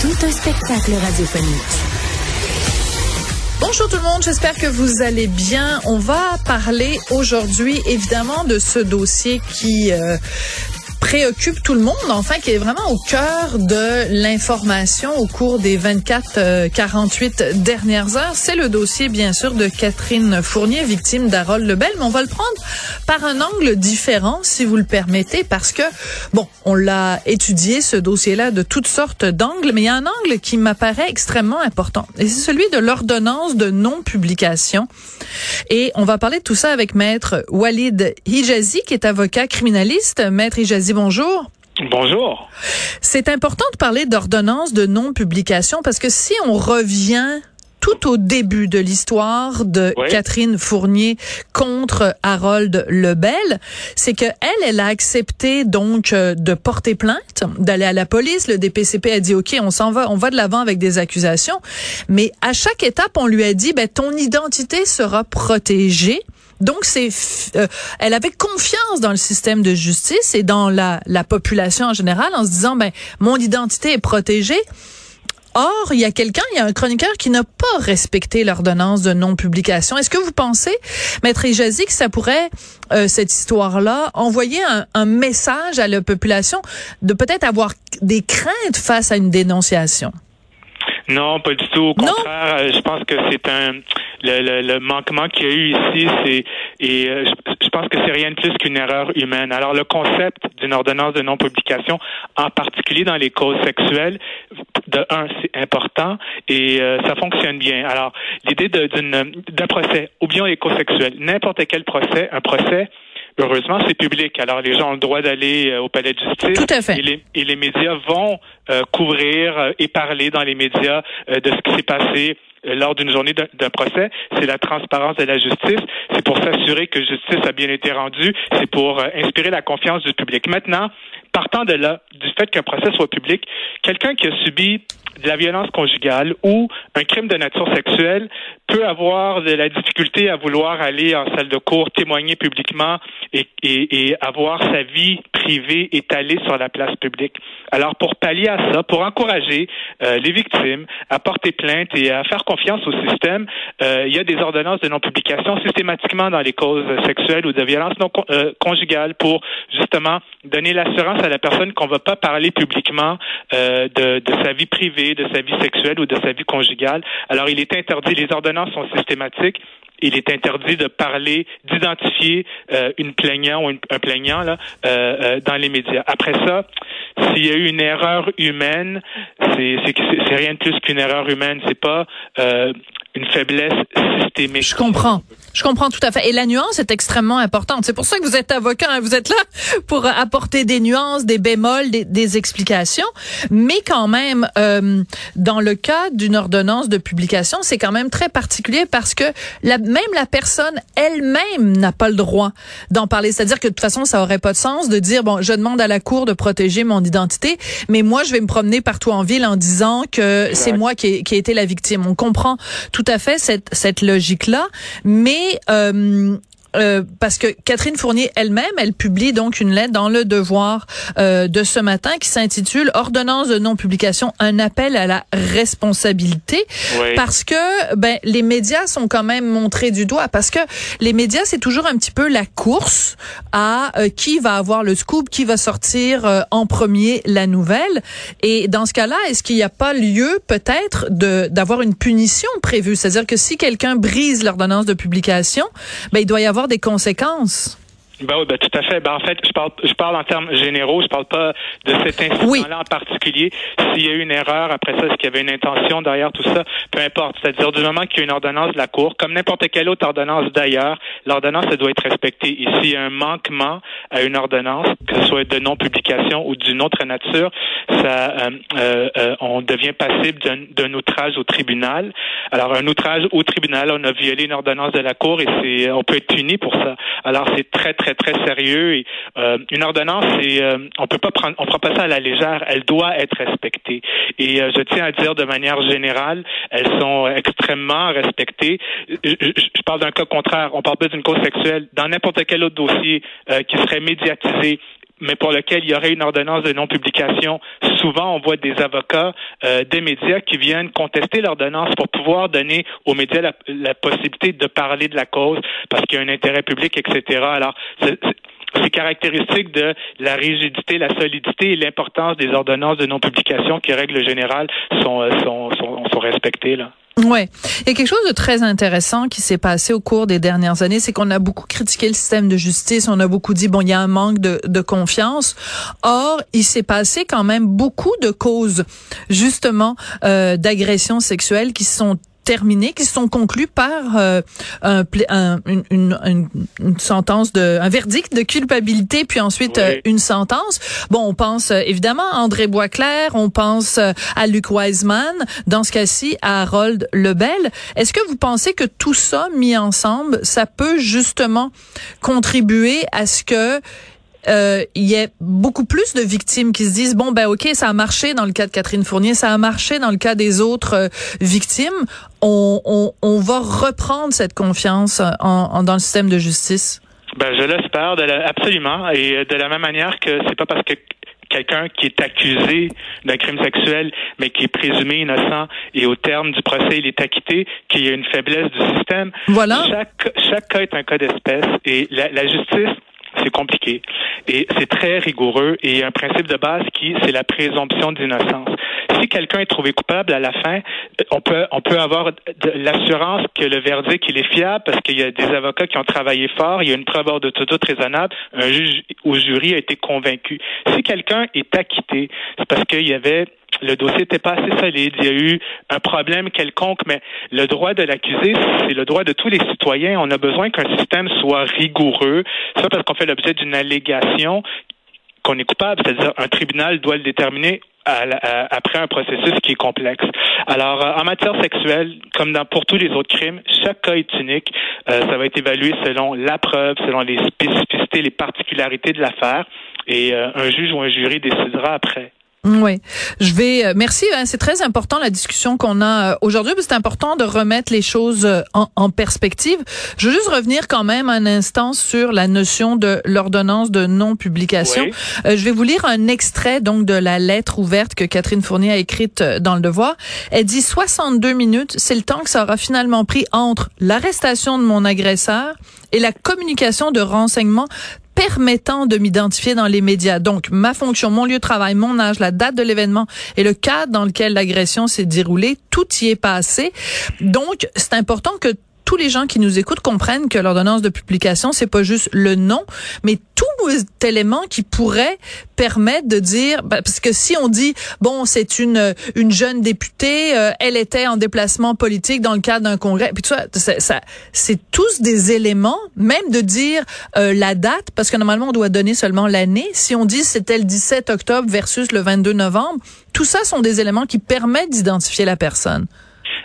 Tout un spectacle radiophonique. Bonjour tout le monde, j'espère que vous allez bien. On va parler aujourd'hui évidemment de ce dossier qui euh, préoccupe tout le monde, enfin, qui est vraiment au cœur de l'information au cours des 24-48 euh, dernières heures. C'est le dossier, bien sûr, de Catherine Fournier, victime d'Harold Lebel, mais on va le prendre par un angle différent, si vous le permettez, parce que, bon, on l'a étudié, ce dossier-là, de toutes sortes d'angles, mais il y a un angle qui m'apparaît extrêmement important, et c'est celui de l'ordonnance de non-publication. Et on va parler de tout ça avec Maître Walid Hijazi, qui est avocat criminaliste. Maître Hijazi, bonjour. Bonjour. C'est important de parler d'ordonnance de non-publication parce que si on revient tout au début de l'histoire de Catherine Fournier contre Harold Lebel, c'est que elle, elle a accepté donc euh, de porter plainte, d'aller à la police. Le DPCP a dit OK, on s'en va, on va de l'avant avec des accusations, mais à chaque étape, on lui a dit ben ton identité sera protégée. Donc c'est, euh, elle avait confiance dans le système de justice et dans la, la population en général en se disant ben mon identité est protégée. Or, il y a quelqu'un, il y a un chroniqueur qui n'a pas respecté l'ordonnance de non-publication. Est-ce que vous pensez, Maître Ijazi, que ça pourrait, euh, cette histoire-là, envoyer un, un, message à la population de peut-être avoir des craintes face à une dénonciation? Non, pas du tout. Au contraire, euh, je pense que c'est un le, le, le manquement qu'il y a eu ici, c'est et euh, je, pense que c'est rien de plus qu'une erreur humaine. Alors le concept d'une ordonnance de non-publication, en particulier dans les causes sexuelles, de un, c'est important et euh, ça fonctionne bien. Alors l'idée d'un procès, oublions les causes sexuelles, n'importe quel procès, un procès heureusement, c'est public. Alors, les gens ont le droit d'aller euh, au palais de justice. Tout à fait. Et les, et les médias vont euh, couvrir euh, et parler dans les médias de ce qui s'est passé lors d'une journée d'un procès, c'est la transparence de la justice, c'est pour s'assurer que justice a bien été rendue, c'est pour inspirer la confiance du public. Maintenant, partant de là, du fait qu'un procès soit public, quelqu'un qui a subi de la violence conjugale ou un crime de nature sexuelle peut avoir de la difficulté à vouloir aller en salle de cours, témoigner publiquement et, et, et avoir sa vie privée étalée sur la place publique. Alors, pour pallier à ça, pour encourager euh, les victimes à porter plainte et à faire confiance au système, euh, il y a des ordonnances de non-publication systématiquement dans les causes sexuelles ou de violence non euh, conjugale pour justement donner l'assurance à la personne qu'on ne va pas parler publiquement de, de sa vie privée de sa vie sexuelle ou de sa vie conjugale. Alors, il est interdit, les ordonnances sont systématiques. Il est interdit de parler, d'identifier euh, une plaignant ou un plaignant là, euh, euh, dans les médias. Après ça, s'il y a eu une erreur humaine, c'est c'est rien de plus qu'une erreur humaine. C'est pas une faiblesse systémique. Je comprends. Je comprends tout à fait. Et la nuance est extrêmement importante. C'est pour ça que vous êtes avocat. Hein. Vous êtes là pour apporter des nuances, des bémols, des, des explications. Mais quand même, euh, dans le cas d'une ordonnance de publication, c'est quand même très particulier parce que la, même la personne elle-même n'a pas le droit d'en parler. C'est-à-dire que de toute façon, ça aurait pas de sens de dire, bon, je demande à la Cour de protéger mon identité, mais moi, je vais me promener partout en ville en disant que c'est moi qui ai, qui ai été la victime. On comprend tout à fait cette, cette logique-là, mais euh, euh, parce que Catherine Fournier elle-même, elle publie donc une lettre dans le Devoir euh, de ce matin qui s'intitule Ordonnance de non-publication, un appel à la responsabilité, parce que ben les médias sont quand même montrés du doigt, parce que les médias c'est toujours un petit peu la course à euh, qui va avoir le scoop, qui va sortir en premier la nouvelle, et dans ce cas-là, est-ce qu'il n'y a pas lieu peut-être de d'avoir une punition prévue, c'est-à-dire que si quelqu'un brise l'ordonnance de publication, ben il doit y avoir des conséquences. Ben oui, ben tout à fait. Ben en fait, je parle, je parle en termes généraux. Je parle pas de cet incident-là en particulier. S'il y a eu une erreur après ça, est-ce qu'il y avait une intention derrière tout ça, peu importe. C'est-à-dire du moment qu'il y a une ordonnance de la Cour, comme n'importe quelle autre ordonnance d'ailleurs, l'ordonnance doit être respectée. Et s'il y a un manquement à une ordonnance, que ce soit de non-publication ou d'une autre nature, ça, euh, euh, euh on devient passible d'un outrage au tribunal. Alors un outrage au tribunal, on a violé une ordonnance de la Cour et c'est, on peut être puni pour ça. Alors c'est très très très sérieux. Et, euh, une ordonnance, c'est, euh, on peut pas prendre, on prend pas ça à la légère. Elle doit être respectée. Et euh, je tiens à dire de manière générale, elles sont extrêmement respectées. Je, je, parle d'un cas contraire. On parle pas d'une cause sexuelle. Dans n'importe quel autre dossier qui serait médiatisé, mais pour lequel il y aurait une ordonnance de non-publication, souvent on voit des avocats euh, des médias qui viennent contester l'ordonnance pour pouvoir donner aux médias la, la, possibilité de parler de la cause parce qu'il y a un intérêt public, etc. Alors, c'est caractéristique de la rigidité, la solidité et l'importance des ordonnances de non-publication qui, règle générale, sont, euh, sont, sont, sont respectées. Là. Ouais, il y a quelque chose de très intéressant qui s'est passé au cours des dernières années, c'est qu'on a beaucoup critiqué le système de justice, on a beaucoup dit bon, il y a un manque de, de confiance. Or, il s'est passé quand même beaucoup de causes justement euh, d'agressions sexuelles qui sont terminés, qui sont conclus par euh, un, une, une, une, sentence de, un verdict de culpabilité, puis ensuite euh, une sentence. Bon, on pense euh, évidemment à André Boisclair, on pense à Luc Wiseman, dans ce cas-ci à Harold Lebel. Est-ce que vous pensez que tout ça mis ensemble, ça peut justement contribuer à ce que euh, il y a beaucoup plus de victimes qui se disent bon ben ok ça a marché dans le cas de Catherine Fournier, ça a marché dans le cas des autres euh, victimes. On, on, on, va reprendre cette confiance en, dans le système de justice. Ben je l'espère absolument et de la même manière que c'est pas parce que quelqu'un qui est accusé d'un crime sexuel, mais qui est présumé innocent et au terme du procès, il est acquitté, qu'il y a une faiblesse du système. Voilà. Chaque, chaque cas est un cas d'espèce et la, la justice c'est compliqué. Et c'est très rigoureux. Et il y a un principe de base qui, c'est la présomption d'innocence. Si quelqu'un est trouvé coupable à la fin, on peut, avoir l'assurance que le verdict, est fiable parce qu'il y a des avocats qui ont travaillé fort, il y a une preuve de tout raisonnable, un juge ou jury a été convaincu. Si quelqu'un est acquitté, c'est parce qu'il y avait le dossier n'était pas assez solide, il y a eu un problème quelconque, mais le droit de l'accusé, c'est le droit de tous les citoyens. On a besoin qu'un système soit rigoureux, ça parce qu'on fait l'objet d'une allégation qu'on est coupable, c'est-à-dire un tribunal doit le déterminer après un processus qui est complexe. Alors, euh, en matière sexuelle, comme dans, pour tous les autres crimes, chaque cas est unique. Euh, ça va être évalué selon la preuve, selon les spécificités, les particularités de l'affaire, et euh, un juge ou un jury décidera après. Oui, je vais. Euh, merci. Hein, c'est très important la discussion qu'on a euh, aujourd'hui. C'est important de remettre les choses euh, en, perspective. Je veux juste revenir quand même un instant sur la notion de l'ordonnance de non-publication. je vais vous lire un extrait donc de la lettre ouverte que Catherine Fournier a écrite dans le Devoir. Elle dit 62 minutes, c'est le temps que ça aura finalement pris entre l'arrestation de mon agresseur et la communication de renseignements permettant de m'identifier dans les médias. Donc, ma fonction, mon lieu de travail, mon âge, la date de l'événement et le cadre dans lequel l'agression s'est déroulée, tout y est passé. Donc, c'est important que tous les gens qui nous écoutent comprennent que l'ordonnance de publication, c'est pas juste le nom, mais élément qui pourrait permettre de dire, ben, parce que si on dit, bon, c'est une une jeune députée, euh, elle était en déplacement politique dans le cadre d'un congrès, puis tout ça, ça, c'est tous des éléments, même de dire euh, la date, parce que normalement on doit donner seulement l'année. Si on dit c'était le 17 octobre versus le 22 novembre, tout ça sont des éléments qui permettent d'identifier la personne.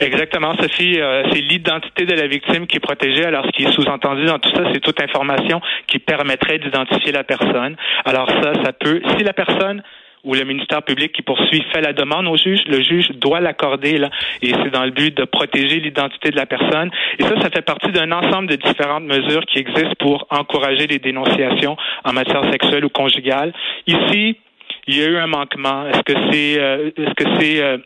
Exactement, Sophie. Euh, c'est l'identité de la victime qui est protégée. Alors, ce qui est sous-entendu dans tout ça, c'est toute information qui permettrait d'identifier la personne. Alors ça, ça peut, si la personne ou le ministère public qui poursuit fait la demande au juge, le juge doit l'accorder là, et c'est dans le but de protéger l'identité de la personne. Et ça, ça fait partie d'un ensemble de différentes mesures qui existent pour encourager les dénonciations en matière sexuelle ou conjugale. Ici, il y a eu un manquement. Est-ce que c'est, euh, est-ce que c'est euh,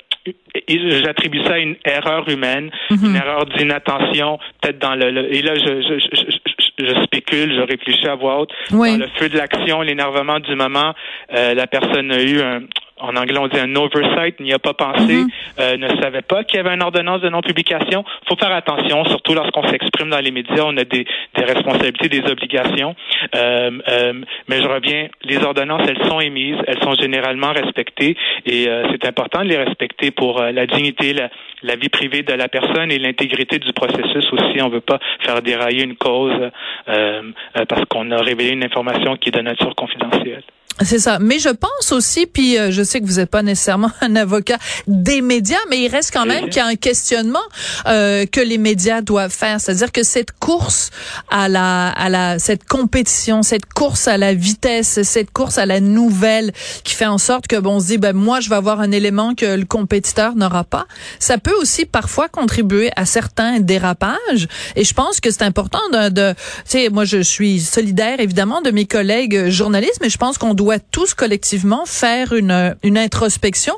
j'attribue ça à une erreur humaine, mhm. une erreur d'inattention, peut-être dans le, et là je, je, je, je, spécule, je réfléchis à voix haute. Dans le feu de l'action, l'énervement du moment, euh, la personne a eu un, en anglais on dit un oversight, n'y a pas pensé, Mhm. euh, ne savait pas qu'il y avait une ordonnance de non-publication. faut faire attention, surtout lorsqu'on s'exprime dans les médias, on a des, des responsabilités, des obligations. Euh, euh, mais je reviens, les ordonnances, elles sont émises, elles sont généralement respectées et euh, c'est important de les respecter pour euh, la dignité, la, la vie privée de la personne et l'intégrité du processus aussi. On ne veut pas faire dérailler une cause euh, euh, parce qu'on a révélé une information qui est de nature confidentielle. C'est ça. Mais je pense aussi, puis euh, je sais que vous n'êtes pas nécessairement un avocat des médias, mais il reste quand même qu'il y a un questionnement euh, que les médias doivent faire. C'est-à-dire que cette course à la, à la, cette compétition, cette course à la vitesse, cette course à la nouvelle, qui fait en sorte que bon, on se dit, ben moi, je vais avoir un élément que le compétiteur n'aura pas. Ça peut aussi parfois contribuer à certains dérapages. Et je pense que c'est important de, de tu sais, moi, je suis solidaire évidemment de mes collègues journalistes, mais je pense qu'on doit tous collectivement faire une, une introspection,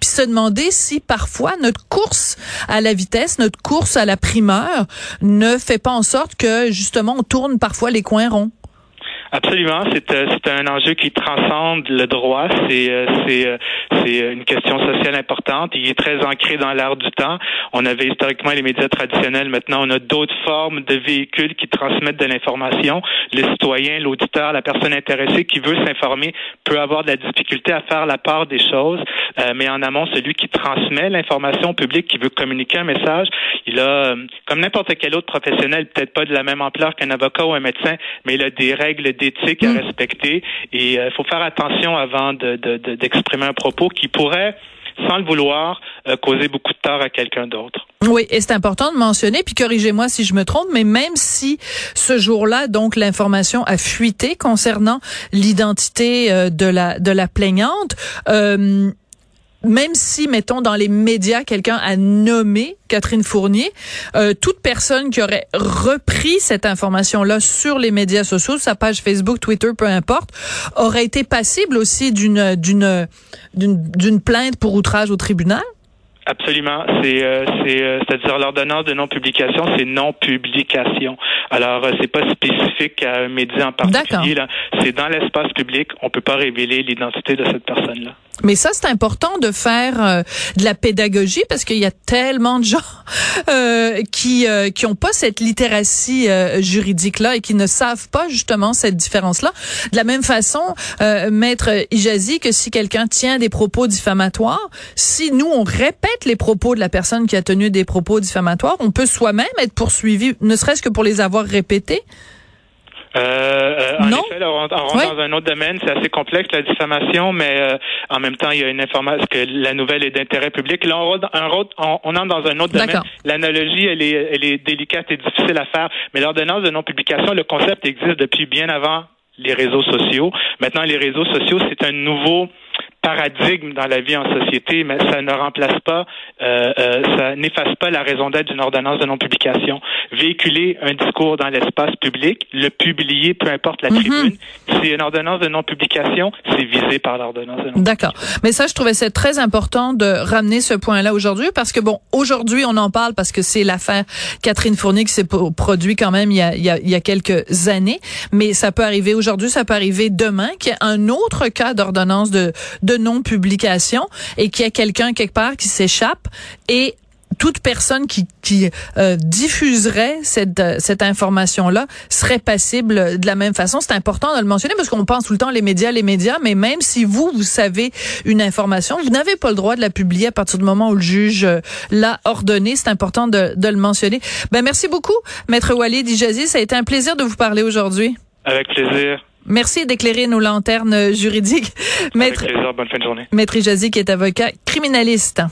puis se demander si parfois notre course à la vitesse, notre course à la primeur ne fait pas en sorte que justement on tourne parfois les coins ronds. Absolument, c'est euh, c'est un enjeu qui transcende le droit. C'est euh, c'est euh, une question sociale importante. Il est très ancré dans l'art du temps. On avait historiquement les médias traditionnels. Maintenant, on a d'autres formes de véhicules qui transmettent de l'information. Le citoyen, l'auditeur, la personne intéressée qui veut s'informer peut avoir de la difficulté à faire la part des choses. Euh, mais en amont, celui qui transmet l'information au public, qui veut communiquer un message, il a, comme n'importe quel autre professionnel, peut-être pas de la même ampleur qu'un avocat ou un médecin, mais il a des règles d'éthique à Mm. respecter. Et il faut faire attention avant de- de- de- d'exprimer un propos qui pourrait, sans le vouloir, euh, causer beaucoup de tort à quelqu'un d'autre. Oui, et c'est important de mentionner, puis corrigez-moi si je me trompe, mais même si ce jour-là, donc, l'information a fuité concernant l'identité euh, de la de la plaignante, euh, même si, mettons, dans les médias, quelqu'un a nommé Catherine Fournier, euh, toute personne qui aurait repris cette information-là sur les médias sociaux, sa page Facebook, Twitter, peu importe, aurait été passible aussi d'une d'une d'une d'une plainte pour outrage au tribunal? Absolument. C'est euh, c'est euh, c'est-à-dire l'ordonnance de non-publication, c'est non-publication. Alors euh, c'est pas spécifique à un média en particulier. là. C'est dans l'espace public. On peut pas révéler l'identité de cette personne-là. Mais ça, c'est important de faire euh, de la pédagogie parce qu'il y a tellement de gens euh, qui euh, qui ont pas cette littératie euh, juridique là et qui ne savent pas justement cette différence là. De la même façon, maître Ijazi, que si quelqu'un tient des propos diffamatoires, si nous on répète les propos de la personne qui a tenu des propos diffamatoires, on peut soi-même être poursuivi, ne serait-ce que pour les avoir répétés. Euh, euh, en effet, là, on, on dans un autre domaine, c'est assez complexe la diffamation, mais euh, en même temps, il y a une information que la nouvelle est d'intérêt public. Là, on, autre- on, on entre dans un autre domaine. L'analogie, elle est, elle est délicate et difficile à faire, mais l'ordonnance de non-publication, le concept existe depuis bien avant les réseaux sociaux. Maintenant, les réseaux sociaux, c'est un nouveau paradigme dans la vie en société, mais ça ne remplace pas, euh, euh, ça n'efface pas la raison d'être d'une ordonnance de non-publication. Véhiculer un discours dans l'espace public, le publier, peu importe la Mhm. tribune, c'est une ordonnance de non-publication, c'est visé par l'ordonnance de non-publication. D'accord. Mais ça, je trouvais c'est très important de ramener ce point-là aujourd'hui parce que bon, aujourd'hui, on en parle parce que c'est l'affaire Catherine Fournier qui s'est pro- produit quand même il y, a, il, y a, il y a quelques années. Mais ça peut arriver aujourd'hui, ça peut arriver demain qu'il y ait un autre cas d'ordonnance de, de non-publication et qu'il y ait quelqu'un quelque part qui s'échappe et toute personne qui, qui euh, diffuserait cette, euh, cette information-là serait passible de la même façon. C'est important de le mentionner parce qu'on pense tout le temps les médias, les médias, mais même si vous, vous savez une information, vous n'avez pas le droit de la publier à partir du moment où le juge euh, l'a ordonné. C'est important de, de le mentionner. Ben, merci beaucoup, Maître Walid Ijazi. Ça a été un plaisir de vous parler aujourd'hui. Avec plaisir. Merci d'éclairer nos lanternes juridiques. Avec Maître, plaisir. Bonne fin de journée. Maître Ijazi qui est avocat criminaliste.